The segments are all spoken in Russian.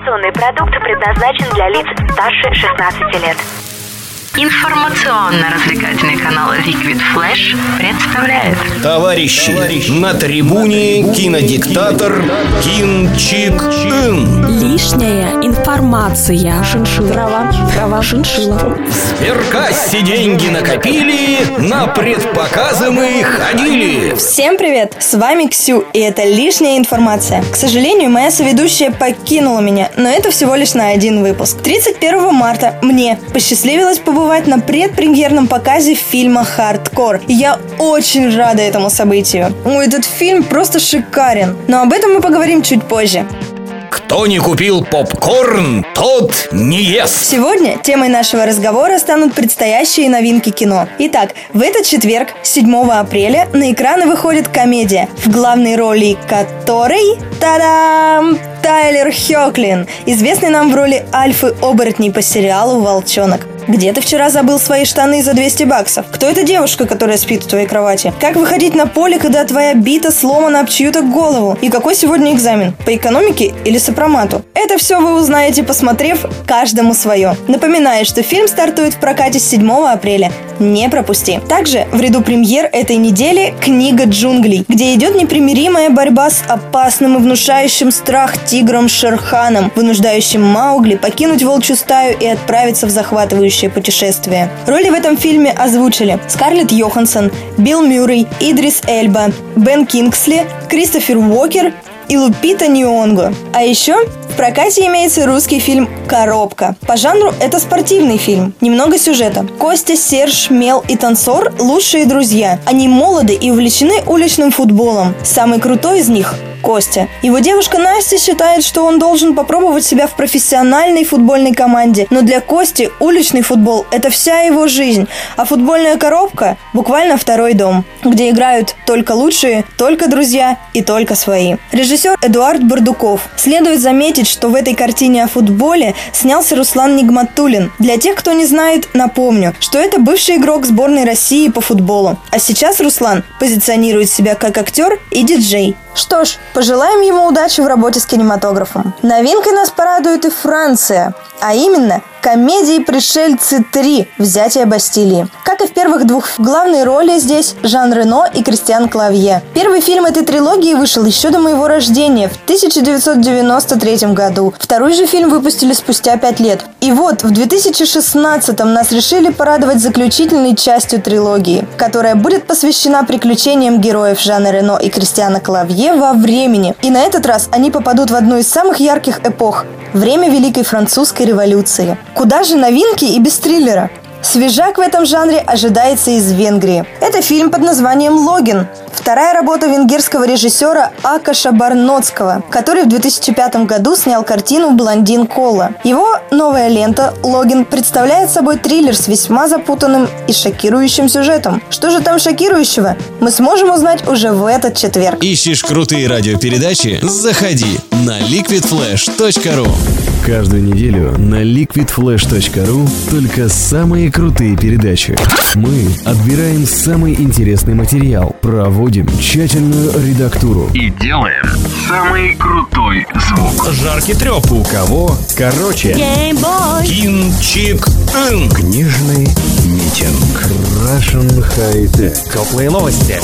Информационный продукт предназначен для лиц старше 16 лет. Информационно-развлекательный канал Liquid Flash представляет Товарищи, на трибуне кинодиктатор Кин Чик Ин. Лишняя информация. Шиншилла. Трава. Трава. Шиншилла. Сверкасти деньги накопили, на предпоказы мы ходили. Всем привет! С вами Ксю, и это лишняя информация. К сожалению, моя соведущая покинула меня, но это всего лишь на один выпуск. 31 марта мне посчастливилось побывать на предпремьерном показе фильма «Хардкор». И я очень рада этому событию. Ой, этот фильм просто шикарен. Но об этом мы поговорим чуть позже. Кто не купил попкорн, тот не ест. Сегодня темой нашего разговора станут предстоящие новинки кино. Итак, в этот четверг, 7 апреля, на экраны выходит комедия, в главной роли которой... Та-дам! Тайлер Хёклин, известный нам в роли Альфы оборотней по сериалу «Волчонок». Где ты вчера забыл свои штаны за 200 баксов? Кто эта девушка, которая спит в твоей кровати? Как выходить на поле, когда твоя бита сломана об чью-то голову? И какой сегодня экзамен? По экономике или сопромату? Это все вы узнаете, посмотрев каждому свое. Напоминаю, что фильм стартует в прокате с 7 апреля. Не пропусти. Также в ряду премьер этой недели «Книга джунглей», где идет непримиримая борьба с опасным и внушающим страх тигром Шерханом, вынуждающим Маугли покинуть волчью стаю и отправиться в захватывающее путешествие. Роли в этом фильме озвучили Скарлетт Йоханссон, Билл Мюррей, Идрис Эльба, Бен Кингсли, Кристофер Уокер и Лупита Нионго. А еще прокате имеется русский фильм «Коробка». По жанру это спортивный фильм. Немного сюжета. Костя, Серж, Мел и Танцор – лучшие друзья. Они молоды и увлечены уличным футболом. Самый крутой из них Костя. Его девушка Настя считает, что он должен попробовать себя в профессиональной футбольной команде, но для Кости уличный футбол – это вся его жизнь, а футбольная коробка – буквально второй дом, где играют только лучшие, только друзья и только свои. Режиссер Эдуард Бардуков. Следует заметить, что в этой картине о футболе снялся Руслан Нигматулин. Для тех, кто не знает, напомню, что это бывший игрок сборной России по футболу. А сейчас Руслан позиционирует себя как актер и диджей. Что ж, пожелаем ему удачи в работе с кинематографом. Новинкой нас порадует и Франция, а именно комедии «Пришельцы 3. Взятие Бастилии». Как и первых двух, главные роли здесь Жан Рено и Кристиан Клавье. Первый фильм этой трилогии вышел еще до моего рождения в 1993 году. Второй же фильм выпустили спустя пять лет. И вот в 2016 нас решили порадовать заключительной частью трилогии, которая будет посвящена приключениям героев Жана Рено и Кристиана Клавье во времени. И на этот раз они попадут в одну из самых ярких эпох – время Великой Французской революции. Куда же новинки и без триллера? Свежак в этом жанре ожидается из Венгрии. Это фильм под названием «Логин». Вторая работа венгерского режиссера Акаша Барноцкого, который в 2005 году снял картину «Блондин Кола». Его новая лента «Логин» представляет собой триллер с весьма запутанным и шокирующим сюжетом. Что же там шокирующего, мы сможем узнать уже в этот четверг. Ищешь крутые радиопередачи? Заходи на liquidflash.ru Каждую неделю на liquidflash.ru только самые крутые передачи. Мы отбираем самый интересный материал, проводим тщательную редактуру и делаем самый крутой звук. Жаркий треп у кого? Короче. Кинчик Ин. Книжный. Russian High Tech. Теплые новости.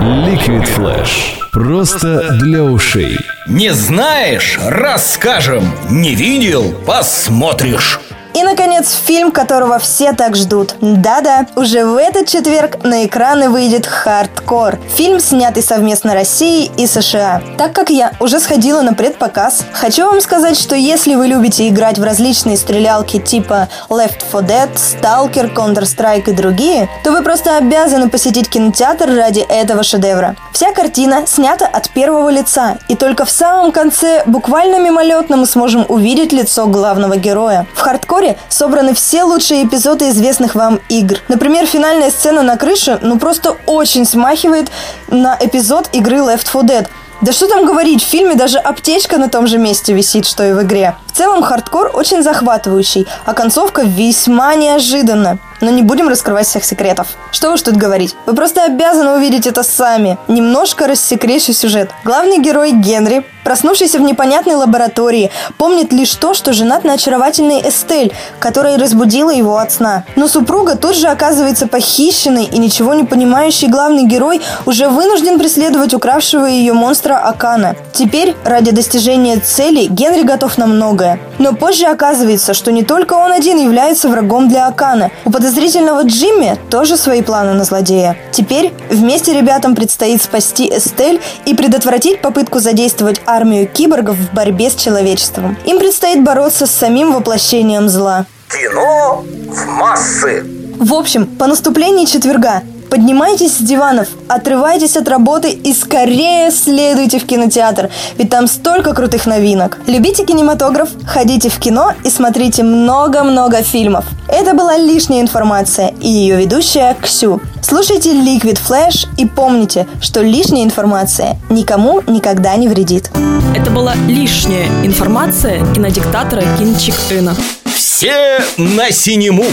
Liquid Flash. Просто для ушей. Не знаешь? Расскажем. Не видел? Посмотришь. И, наконец, фильм, которого все так ждут. Да-да, уже в этот четверг на экраны выйдет «Хардкор». Фильм, снятый совместно Россией и США. Так как я уже сходила на предпоказ, хочу вам сказать, что если вы любите играть в различные стрелялки типа Left 4 Dead, Stalker, Counter-Strike и другие, то вы просто обязаны посетить кинотеатр ради этого шедевра. Вся картина снята от первого лица, и только в самом конце буквально мимолетно мы сможем увидеть лицо главного героя. В «Хардкоре» собраны все лучшие эпизоды известных вам игр. Например, финальная сцена на крыше ну просто очень смахивает на эпизод игры Left 4 Dead. Да что там говорить, в фильме даже аптечка на том же месте висит, что и в игре. Целом хардкор очень захватывающий, а концовка весьма неожиданна. Но не будем раскрывать всех секретов. Что уж тут говорить. Вы просто обязаны увидеть это сами. Немножко рассекречу сюжет. Главный герой Генри, проснувшийся в непонятной лаборатории, помнит лишь то, что женат на очаровательной Эстель, которая разбудила его от сна. Но супруга тут же оказывается похищенной, и ничего не понимающий главный герой уже вынужден преследовать укравшего ее монстра Акана. Теперь, ради достижения цели, Генри готов на многое. Но позже оказывается, что не только он один является врагом для Акана. У подозрительного Джимми тоже свои планы на злодея. Теперь вместе ребятам предстоит спасти Эстель и предотвратить попытку задействовать армию киборгов в борьбе с человечеством. Им предстоит бороться с самим воплощением зла. Кино в массы. В общем, по наступлении четверга Поднимайтесь с диванов, отрывайтесь от работы и скорее следуйте в кинотеатр, ведь там столько крутых новинок. Любите кинематограф, ходите в кино и смотрите много-много фильмов. Это была лишняя информация и ее ведущая Ксю. Слушайте Liquid Flash и помните, что лишняя информация никому никогда не вредит. Это была лишняя информация кинодиктатора Кинчик Ына. Все на синему.